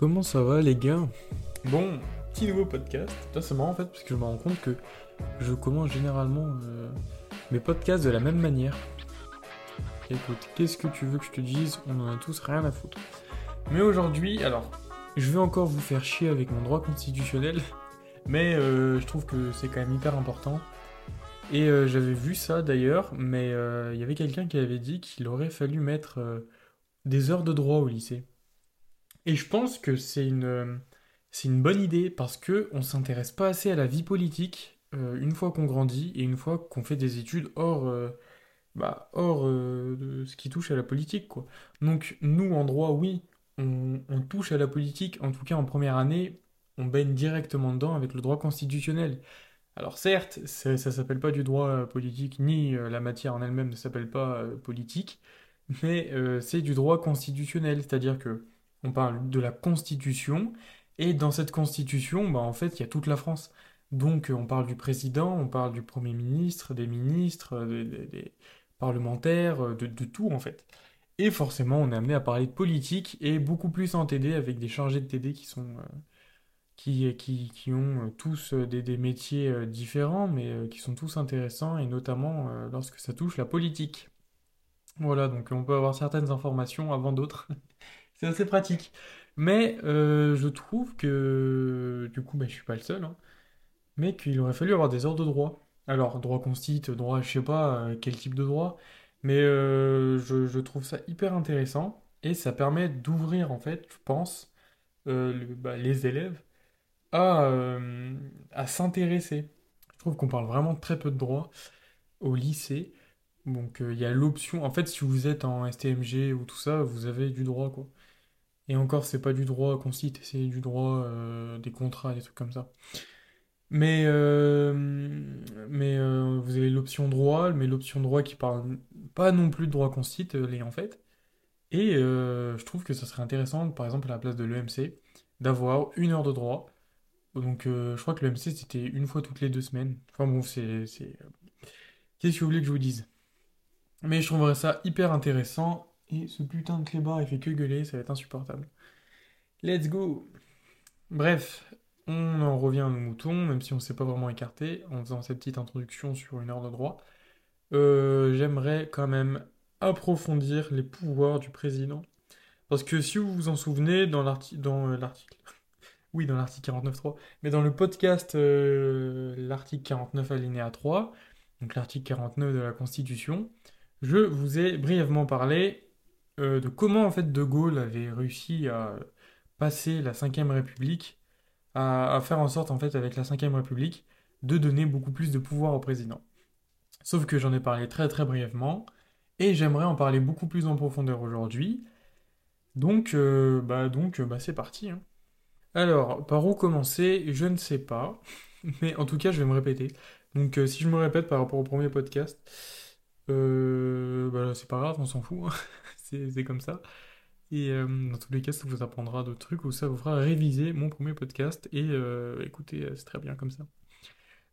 Comment ça va les gars? Bon, petit nouveau podcast. Là c'est marrant en fait parce que je me rends compte que je commence généralement euh, mes podcasts de la même manière. Écoute, qu'est-ce que tu veux que je te dise? On en a tous rien à foutre. Mais aujourd'hui, alors, je vais encore vous faire chier avec mon droit constitutionnel, mais euh, je trouve que c'est quand même hyper important. Et euh, j'avais vu ça d'ailleurs, mais il y avait quelqu'un qui avait dit qu'il aurait fallu mettre des heures de droit au lycée. Et je pense que c'est une, c'est une bonne idée parce que on s'intéresse pas assez à la vie politique euh, une fois qu'on grandit et une fois qu'on fait des études hors, euh, bah, hors euh, de ce qui touche à la politique. Quoi. Donc nous, en droit, oui, on, on, touche à la politique, en tout cas en première année, on baigne directement dedans avec le droit constitutionnel. Alors certes, ça, ça s'appelle pas du droit politique, ni la matière en elle-même ne s'appelle pas politique, mais c'est du droit constitutionnel, c'est-à-dire que on parle de la Constitution, et dans cette Constitution, bah, en fait, il y a toute la France. Donc on parle du président, on parle du Premier ministre, des ministres, des, parlementaires, de, tout en fait. Et forcément, on est amené à parler de politique et beaucoup plus en TD avec des chargés de TD qui sont euh, qui, ont euh, tous euh, des métiers différents, mais qui sont tous intéressants et notamment lorsque ça touche la politique. Voilà, donc on peut avoir certaines informations avant d'autres. C'est assez pratique. Mais euh, je trouve que, du coup, bah, je suis pas le seul, hein, mais qu'il aurait fallu avoir des ordres de droit. Alors, droit constit, droit, je sais pas euh, quel type de droit, mais euh, je, trouve ça hyper intéressant et ça permet d'ouvrir, en fait, je pense, bah, les élèves à, à s'intéresser. Je trouve qu'on parle vraiment très peu de droit au lycée. Donc, il y a l'option. En fait, si vous êtes en STMG ou tout ça, vous avez du droit, quoi. Et encore, c'est pas du droit qu'on cite, c'est du droit euh, des contrats, des trucs comme ça. Mais, euh, mais euh, vous avez l'option droit, mais l'option droit qui parle pas non plus de droit qu'on cite, l'est en fait. Et je trouve que ça serait intéressant, par exemple, à la place de l'EMC, d'avoir une heure de droit. Donc je crois que l'EMC c'était une fois toutes les deux semaines. Enfin bon, c'est. Qu'est-ce que vous voulez que je vous dise? Mais je trouverais ça hyper intéressant et ce putain de clébard, il fait que gueuler, ça va être insupportable. Let's go Bref, on en revient à nos moutons, même si on ne s'est pas vraiment écarté, en faisant cette petite introduction sur une heure de droit. Euh, j'aimerais quand même approfondir les pouvoirs du président. Parce que si vous vous en souvenez, dans euh, l'article... oui, dans l'article 49.3, mais dans le podcast, euh, l'article 49 alinéa 3, donc l'article 49 de la Constitution, je vous ai brièvement parlé de comment en fait De Gaulle avait réussi à passer la Ve République, à, faire en sorte en fait avec la Ve République de donner beaucoup plus de pouvoir au président. Sauf que j'en ai parlé très très brièvement, et j'aimerais en parler beaucoup plus en profondeur aujourd'hui. Donc, euh, bah, donc bah, c'est parti. Hein. Alors, par où commencer Je ne sais pas. Mais en tout cas, je vais me répéter. Donc, euh, si je me répète par rapport au premier podcast, bah, c'est pas grave, on s'en fout. Hein c'est comme ça. Et euh, dans tous les cas, ça vous apprendra d'autres trucs ou ça vous fera réviser mon premier podcast. Et euh, écoutez, euh, c'est très bien comme ça.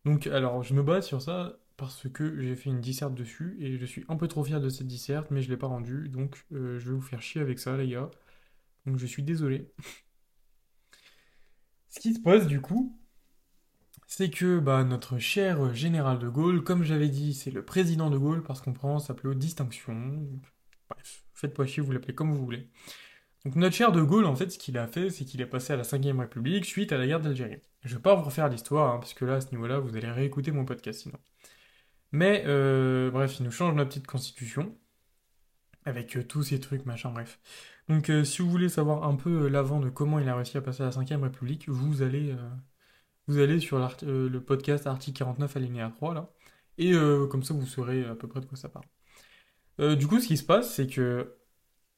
Donc, alors, je me base sur ça parce que j'ai fait une disserte dessus et je suis un peu trop fier de cette disserte, mais je l'ai pas rendue. Donc, je vais vous faire chier avec ça, les gars. Donc, je suis désolé. Ce qui se passe du coup, c'est que bah, notre cher général de Gaulle, comme j'avais dit, c'est le président de Gaulle parce qu'on prend sa plus haute distinction. Bref, faites pas chier, vous l'appelez comme vous voulez. Donc notre cher De Gaulle, en fait, ce qu'il a fait, c'est qu'il est passé à la 5ème République suite à la guerre d'Algérie. Je vais pas vous refaire l'histoire, hein, parce que là, à ce niveau-là, vous allez réécouter mon podcast sinon. Mais, euh, bref, il nous change notre petite constitution, avec euh, tous ces trucs, machin, bref. Donc euh, si vous voulez savoir un peu l'avant de comment il a réussi à passer à la 5ème République, vous allez, vous allez sur le podcast article 49 alinéa 3, là, et comme ça, vous saurez à peu près de quoi ça parle. Euh, du coup, ce qui se passe, c'est que,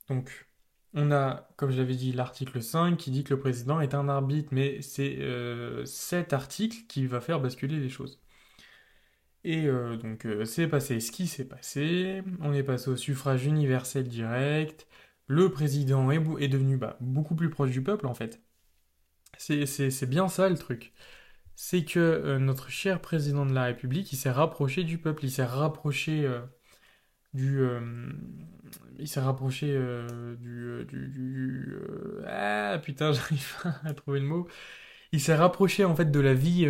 donc, on a, comme je l'avais dit, l'article 5 qui dit que le président est un arbitre, mais c'est euh, cet article qui va faire basculer les choses. Et euh, donc, c'est passé ce qui s'est passé. On est passé au suffrage universel direct. Le président est, est devenu bah, beaucoup plus proche du peuple, en fait. C'est bien ça le truc. C'est que notre cher président de la République, il s'est rapproché du peuple, il s'est rapproché du il s'est rapproché du, du, du ah putain j'arrive à trouver le mot il s'est rapproché en fait de la vie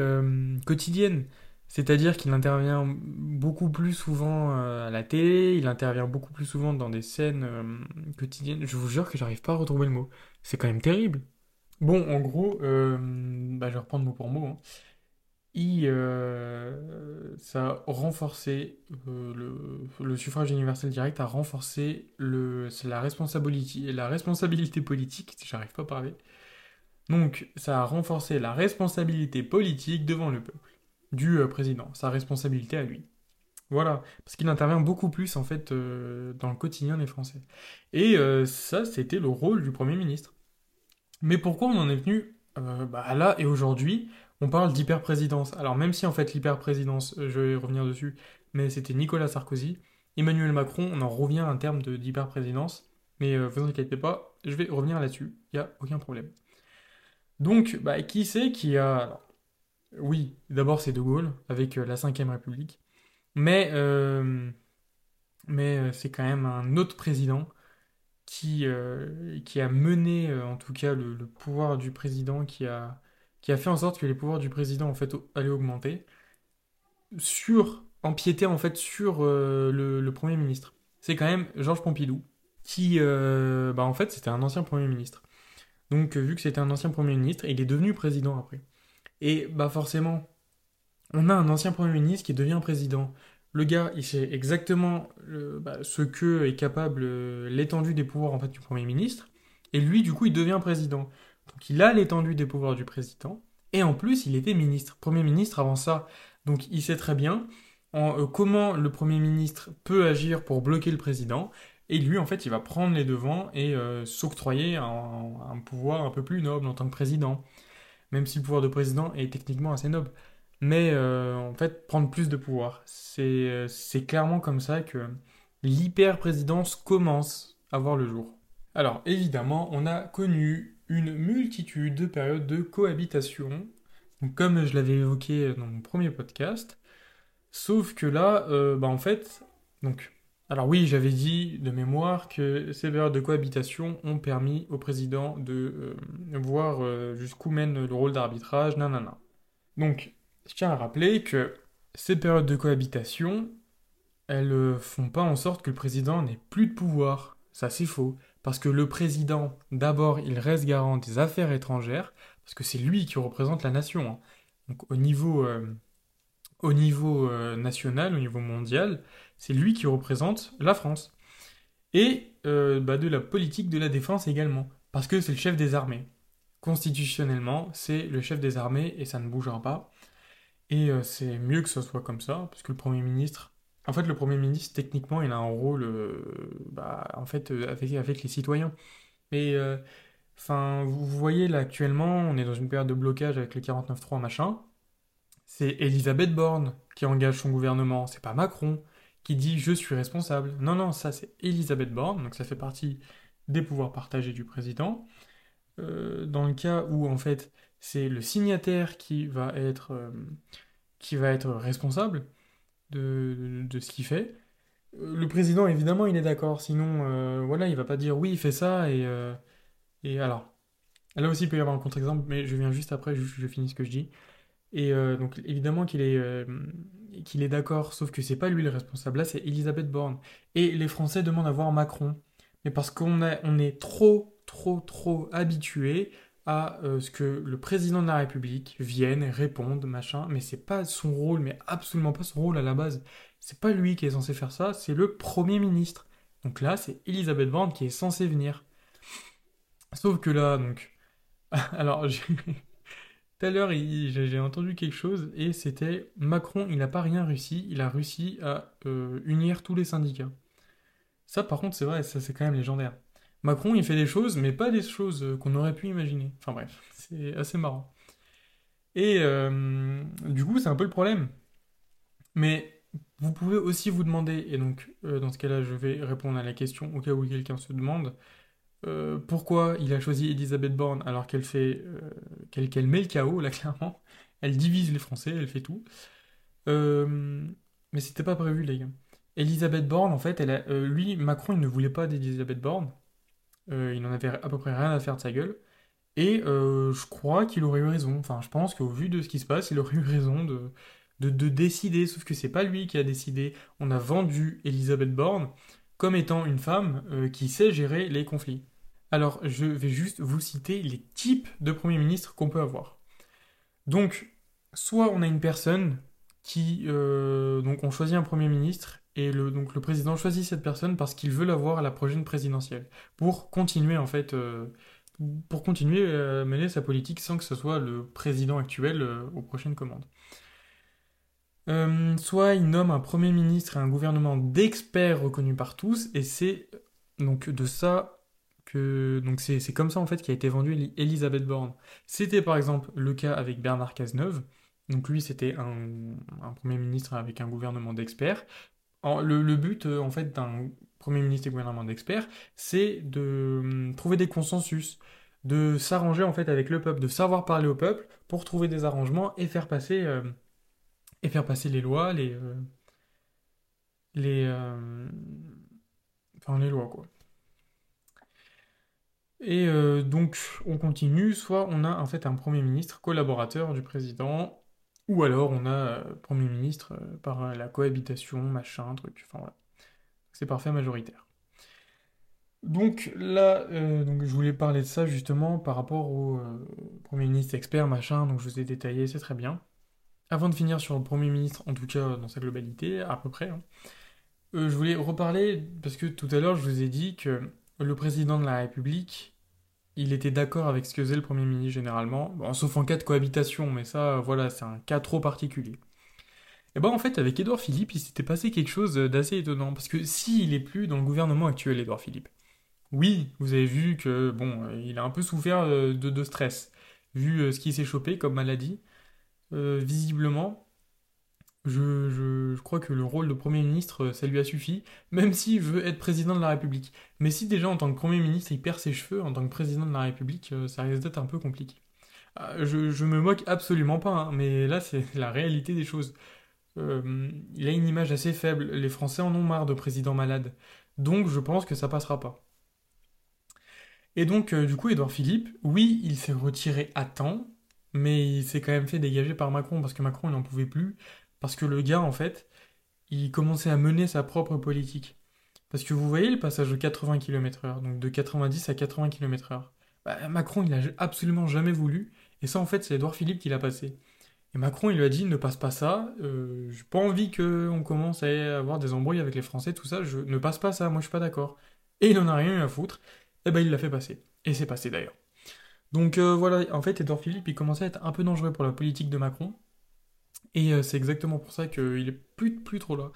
quotidienne c'est-à-dire qu'il intervient beaucoup plus souvent euh, à la télé, il intervient beaucoup plus souvent dans des scènes euh, quotidiennes. Je vous jure que j'arrive pas à retrouver le mot. C'est quand même terrible. Bon, en gros, euh, bah, je vais reprendre mot pour mot. Hein. Il, ça a renforcé le, suffrage universel direct a renforcé le, la, responsabilité, la responsabilité politique, j'arrive pas à parler. Donc, ça a renforcé la responsabilité politique devant le peuple du euh, président, sa responsabilité à lui. Voilà, parce qu'il intervient beaucoup plus en fait euh, dans le quotidien des Français. Et euh, ça, c'était le rôle du Premier ministre. Mais pourquoi on en est venu bah, là et aujourd'hui On parle d'hyper-présidence. Alors même si en fait l'hyper-présidence, je vais revenir dessus, mais c'était Nicolas Sarkozy, Emmanuel Macron, on en revient à un terme d'hyper-présidence. Mais vous inquiétez pas, je vais revenir là-dessus, il n'y a aucun problème. Donc, bah, qui c'est qui a... Oui, d'abord c'est De Gaulle avec euh, la Ve République, mais, euh, mais euh, c'est quand même un autre président qui a mené en tout cas le, pouvoir du président, qui a, qui a fait en sorte que les pouvoirs du président en fait allaient augmenter, sur empiéter en fait sur le, Premier ministre. C'est quand même Georges Pompidou, qui bah en fait c'était un ancien Premier ministre. Donc vu que c'était un ancien Premier ministre, il est devenu président après. Et bah forcément, on a un ancien Premier ministre qui devient président. Le gars, il sait exactement bah, ce que est capable euh, l'étendue des pouvoirs en fait du Premier ministre. Et lui, du coup, il devient président. Donc il a l'étendue des pouvoirs du président. Et en plus, il était ministre, Premier ministre avant ça. Donc il sait très bien en, euh, comment le Premier ministre peut agir pour bloquer le président. Et lui, en fait, il va prendre les devants et euh, s'octroyer un, pouvoir un peu plus noble en tant que président même si le pouvoir de président est techniquement assez noble. Mais euh, en fait, prendre plus de pouvoir. C'est clairement comme ça que l'hyper-présidence commence à voir le jour. Alors évidemment, on a connu une multitude de périodes de cohabitation, comme je l'avais évoqué dans mon premier podcast. Sauf que là, euh, bah en fait, donc alors oui, j'avais dit de mémoire que ces périodes de cohabitation ont permis au président de euh, voir euh, jusqu'où mène le rôle d'arbitrage, nanana. Donc, je tiens à rappeler que ces périodes de cohabitation, elles font pas en sorte que le président n'ait plus de pouvoir. Ça, c'est faux. Parce que le président, d'abord, il reste garant des affaires étrangères, parce que c'est lui qui représente la nation. Hein. Donc, au niveau, au niveau national, au niveau mondial, c'est lui qui représente la France. Et euh, bah, de la politique de la défense également, parce que c'est le chef des armées. Constitutionnellement, c'est le chef des armées et ça ne bougera pas. Et euh, c'est mieux que ce soit comme ça, parce que le Premier ministre, en fait, le Premier ministre, techniquement, il a un rôle, euh, bah, en fait, avec, avec, les citoyens. Mais, enfin, vous voyez, là, actuellement, on est dans une période de blocage avec le 49-3, machin. C'est Elisabeth Borne qui engage son gouvernement, c'est pas Macron qui dit je suis responsable. Non, non, ça c'est Elisabeth Borne, donc ça fait partie des pouvoirs partagés du président. Euh, dans le cas où en fait c'est le signataire qui va être, euh, qui va être responsable de, de, ce qu'il fait. Euh, le président évidemment il est d'accord, sinon voilà il va pas dire oui il fait ça et, et alors là aussi il peut y avoir un contre-exemple mais je viens juste après, je, je finis ce que je dis. Et donc évidemment qu'il est est d'accord, sauf que c'est pas lui le responsable, là c'est Elisabeth Borne. Et les Français demandent à voir Macron. Mais parce qu'on on est trop, trop, trop habitué à euh, ce que le président de la République vienne réponde, machin, mais c'est pas son rôle, mais absolument pas son rôle à la base. C'est pas lui qui est censé faire ça, c'est le Premier ministre. Donc là, c'est Elisabeth Borne qui est censée venir. Sauf que là, donc... Alors. Tout à l'heure, j'ai entendu quelque chose et c'était Macron, il n'a pas rien réussi, il a réussi à euh, unir tous les syndicats. Ça, par contre, c'est vrai, ça c'est quand même légendaire. Macron, il fait des choses, mais pas des choses euh, qu'on aurait pu imaginer. Enfin bref, c'est assez marrant. Et euh, du coup, c'est un peu le problème. Mais vous pouvez aussi vous demander, et donc dans ce cas-là, je vais répondre à la question au cas où quelqu'un se demande, euh, pourquoi il a choisi Elisabeth Borne alors qu'elle fait euh, qu'elle met le chaos là clairement elle divise les Français elle fait tout euh, mais c'était pas prévu les gars Elisabeth Borne, en fait, lui, Macron, il ne voulait pas d'Elisabeth Borne. il n'en avait à peu près rien à faire de sa gueule. Et je crois qu'il aurait eu raison. Enfin, je pense qu'au vu de ce qui se passe, il aurait eu raison de, de, décider. Sauf que c'est pas lui qui a décidé. On a vendu Elisabeth Borne comme étant une femme qui sait gérer les conflits. Alors, je vais juste vous citer les types de Premier ministre qu'on peut avoir. Donc, soit on a une personne qui... Euh, donc, on choisit un Premier ministre, et le, donc, le président choisit cette personne parce qu'il veut l'avoir à la prochaine présidentielle, pour continuer, en fait... Euh, pour continuer à mener sa politique sans que ce soit le président actuel euh, aux prochaines commandes. Soit il nomme un Premier ministre et un gouvernement d'experts reconnus par tous, et c'est donc de ça donc c'est comme ça en fait qu'a été vendue Elisabeth Borne. C'était par exemple le cas avec Bernard Cazeneuve. Donc lui c'était un, premier ministre avec un gouvernement d'experts. Le, but euh, en fait d'un premier ministre et gouvernement d'experts, c'est de hum, trouver des consensus, de s'arranger en fait avec le peuple, de savoir parler au peuple pour trouver des arrangements et faire passer euh, et faire passer les lois, les euh, les enfin les lois quoi. Et euh, donc on continue, soit on a en fait un Premier ministre collaborateur du président, ou alors on a euh, Premier ministre euh, par la cohabitation, machin, truc, enfin voilà. C'est parfait majoritaire. Donc là, donc je voulais parler de ça justement par rapport au Premier ministre expert, machin, donc je vous ai détaillé, c'est très bien. Avant de finir sur le Premier ministre, en tout cas dans sa globalité, à peu près, hein, je voulais reparler, parce que tout à l'heure je vous ai dit que le président de la République, il était d'accord avec ce que faisait le Premier ministre généralement, sauf en cas de cohabitation, mais ça, voilà, c'est un cas trop particulier. Et ben en fait, avec Édouard Philippe, il s'était passé quelque chose d'assez étonnant, parce que s'il est plus dans le gouvernement actuel, Édouard Philippe, oui, vous avez vu que, bon, il a un peu souffert euh, de, stress, vu euh, ce qui s'est chopé comme maladie, euh, visiblement, je, crois que le rôle de Premier ministre, ça lui a suffi, même s'il veut être président de la République. Mais si déjà en tant que Premier ministre il perd ses cheveux, en tant que président de la République, euh, ça risque d'être un peu compliqué. Ah, je, me moque absolument pas, hein, mais là c'est la réalité des choses. Euh, il a une image assez faible, les Français en ont marre de président malade. Donc je pense que ça passera pas. Et donc euh, du coup Édouard Philippe, oui, il s'est retiré à temps, mais il s'est quand même fait dégager par Macron parce que Macron il n'en pouvait plus. Parce que le gars, en fait, il commençait à mener sa propre politique. Parce que vous voyez le passage de 80 km/h, donc de 90 à 80 km/h. Bah, Macron, il a absolument jamais voulu. Et ça, en fait, c'est Edouard Philippe qui l'a passé. Et Macron, il lui a dit ne passe pas ça. Euh, j'ai pas envie qu'on commence à avoir des embrouilles avec les Français, tout ça. Je ne passe pas ça. Moi, je suis pas d'accord. Et il en a rien eu à foutre. Et ben, il l'a fait passer. Et c'est passé d'ailleurs. Donc euh, voilà, en fait, Edouard Philippe, il commençait à être un peu dangereux pour la politique de Macron. Et euh, c'est exactement pour ça qu'il est plus, trop là.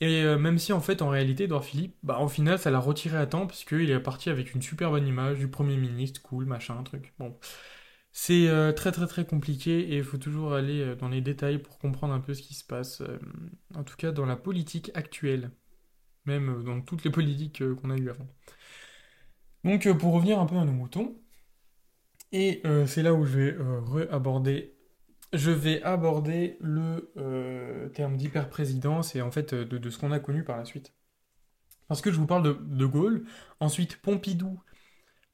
Et euh, même si en fait en réalité Edouard Philippe, bah au final ça l'a retiré à temps parce qu'il est parti avec une super bonne image du Premier ministre, cool, machin, truc. Bon. C'est très très très compliqué et il faut toujours aller dans les détails pour comprendre un peu ce qui se passe, en tout cas dans la politique actuelle, même dans toutes les politiques qu'on a eues avant. Donc pour revenir un peu à nos moutons, et c'est là où je vais re-aborder je vais aborder le euh, terme d'hyper-présidence et en fait euh, de, ce qu'on a connu par la suite. Parce que je vous parle de, de Gaulle, ensuite Pompidou.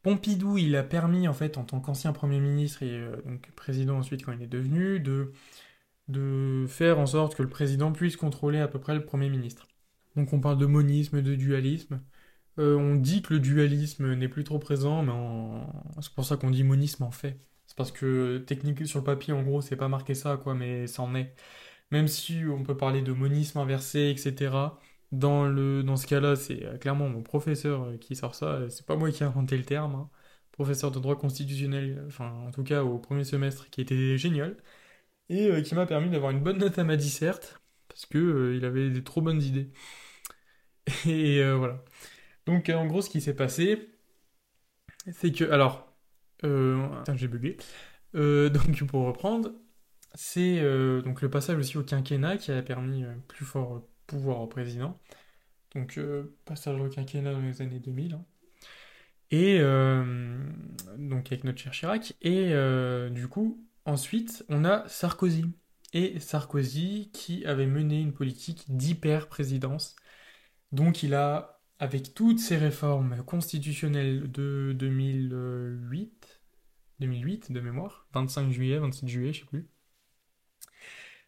Pompidou, il a permis en fait en tant qu'ancien Premier ministre et euh, donc président ensuite quand il est devenu, de, de faire en sorte que le président puisse contrôler à peu près le Premier ministre. Donc on parle de monisme, de dualisme. On dit que le dualisme n'est plus trop présent, mais c'est pour ça qu'on dit monisme en fait parce que technique sur le papier, en gros, c'est pas marqué ça, quoi, mais ça en est. Même si on peut parler de monisme inversé, etc. Dans, le, dans ce cas-là, c'est euh, clairement mon professeur euh, qui sort ça. Euh, c'est pas moi qui ai inventé le terme. Hein. Professeur de droit constitutionnel, enfin, en tout cas au premier semestre, qui était génial. Et qui m'a permis d'avoir une bonne note à ma disserte. Parce que il avait des trop bonnes idées. Et voilà. Donc, en gros, ce qui s'est passé, c'est que. Alors, euh, j'ai bugué. Euh, donc pour reprendre, c'est euh, donc le passage aussi au quinquennat qui a permis plus fort pouvoir au président. Donc passage au quinquennat dans les années 2000. Hein. Et donc avec notre cher Chirac. Et du coup, ensuite, on a Sarkozy. Et Sarkozy qui avait mené une politique d'hyper-présidence. Donc il a, avec toutes ces réformes constitutionnelles de 2008, 2008 de mémoire, 25 juillet, 27 juillet, je sais plus.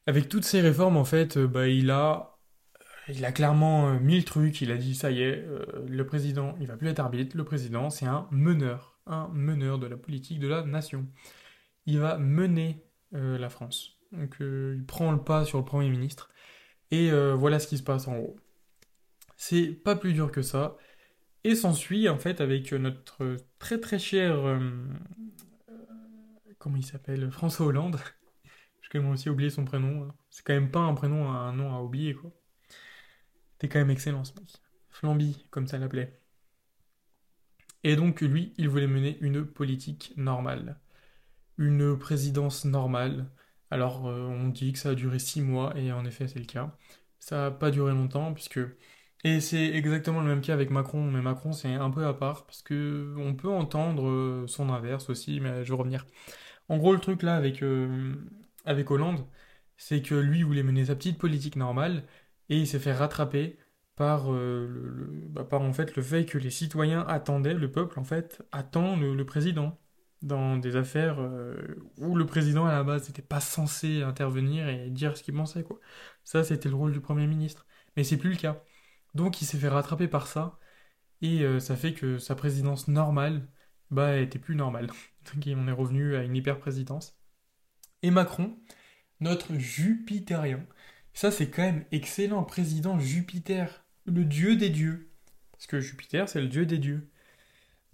Avec toutes ces réformes, en fait, euh, bah, il a, il a clairement euh, mis le truc. Il a dit ça y est, euh, le président, il va plus être arbitre. Le président, c'est un meneur, un meneur de la politique de la nation. Il va mener la France. Donc, il prend le pas sur le premier ministre. Et voilà ce qui se passe en gros. C'est pas plus dur que ça. Et s'ensuit, en fait, avec notre très très cher comment il s'appelle François Hollande. J'ai quand même aussi oublié son prénom. Hein. C'est quand même pas un prénom, un nom à oublier, quoi. T'es quand même excellent, ce mec. Flamby, comme ça l'appelait. Et donc, lui, il voulait mener une politique normale. Une présidence normale. Alors, euh, on dit que ça a duré six mois, et en effet, c'est le cas. Ça n'a pas duré longtemps, puisque... Et c'est exactement le même cas avec Macron, mais Macron, c'est un peu à part, parce que on peut entendre euh, son inverse aussi, mais je vais revenir. En gros, le truc là avec, euh, avec Hollande, c'est que lui voulait mener sa petite politique normale et il s'est fait rattraper par, euh, le, bah, par en fait le fait que les citoyens attendaient, le peuple en fait attend le, président dans des affaires où le président à la base n'était pas censé intervenir et dire ce qu'il pensait quoi. Ça c'était le rôle du premier ministre, mais c'est plus le cas. Donc il s'est fait rattraper par ça et ça fait que sa présidence normale bah, était plus normale. Donc on est revenu à une hyper-présidence. Et Macron, notre Jupitérien. Ça, c'est quand même excellent, président Jupiter, le dieu des dieux. Parce que Jupiter, c'est le dieu des dieux.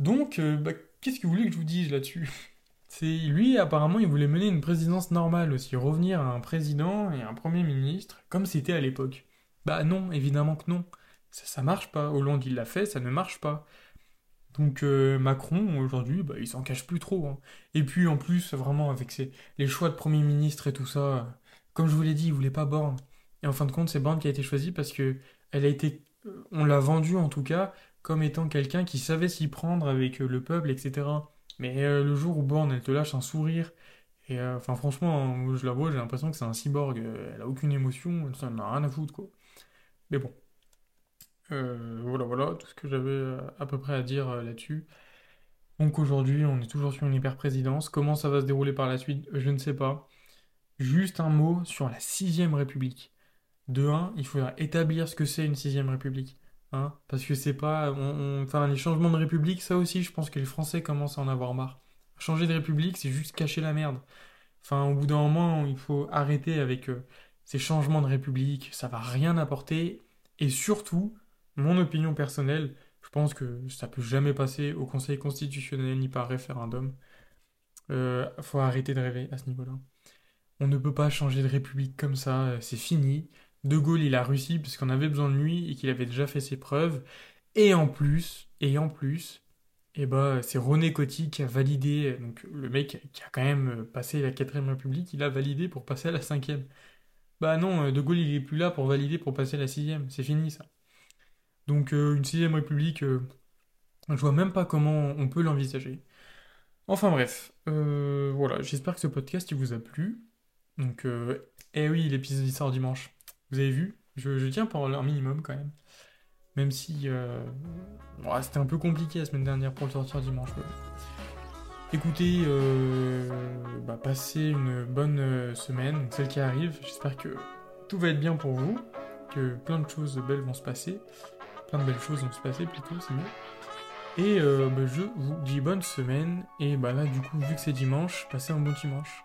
Donc, euh, bah, qu'est-ce que vous voulez que je vous dise là-dessus? C'est lui, apparemment, il voulait mener une présidence normale aussi, revenir à un président et un premier ministre, comme c'était à l'époque. Bah non, évidemment que non. Ça, ça marche pas. Hollande, il l'a fait, ça ne marche pas. Donc euh, Macron, aujourd'hui, bah, il s'en cache plus trop. Hein. Et puis en plus, vraiment, avec les choix de Premier ministre et tout ça, comme je vous l'ai dit, il voulait pas Borne. Et en fin de compte, c'est Borne qui a été choisie parce que elle a été, euh, on l'a vendue en tout cas comme étant quelqu'un qui savait s'y prendre avec euh, le peuple, etc. Mais le jour où Borne, elle te lâche un sourire, et enfin franchement, je la vois, j'ai l'impression que c'est un cyborg, elle a aucune émotion, ça n'a rien à foutre quoi. Mais bon. Euh, voilà, voilà, tout ce que j'avais euh, à peu près à dire euh, là-dessus. Donc aujourd'hui, on est toujours sur une hyper-présidence. Comment ça va se dérouler par la suite, je ne sais pas. Juste un mot sur la sixième République. De un, il faudra établir ce que c'est une sixième République. Hein, parce que c'est pas... enfin, les changements de République, ça aussi, je pense que les Français commencent à en avoir marre. Changer de République, c'est juste cacher la merde. Enfin, au bout d'un moment, il faut arrêter avec ces changements de République. Ça va rien apporter. Et surtout, mon opinion personnelle, je pense que ça peut jamais passer au Conseil constitutionnel ni par référendum. Euh, faut arrêter de rêver à ce niveau-là. On ne peut pas changer de république comme ça, euh, c'est fini. De Gaulle, il a réussi parce qu'on avait besoin de lui et qu'il avait déjà fait ses preuves. Et en plus, et en plus, eh ben, c'est René Coty qui a validé, donc le mec qui a quand même passé la quatrième république, il a validé pour passer à la cinquième. Bah non, De Gaulle il est plus là pour valider pour passer à la sixième, c'est fini ça. Donc euh, une sixième république, euh, je vois même pas comment on peut l'envisager. Enfin bref, euh, voilà, j'espère que ce podcast il vous a plu. Donc, eh oui, l'épisode sort dimanche. Vous avez vu? Je, tiens pour un minimum quand même. Même si c'était un peu compliqué la semaine dernière pour le sortir dimanche. Écoutez, bah, passez une bonne semaine, celle qui arrive. J'espère que tout va être bien pour vous, que plein de choses belles vont se passer plein de belles choses vont se passer plutôt, c'est mieux. Et euh, bah, je vous dis bonne semaine. Et bah là, du coup, vu que c'est dimanche, passez un bon dimanche.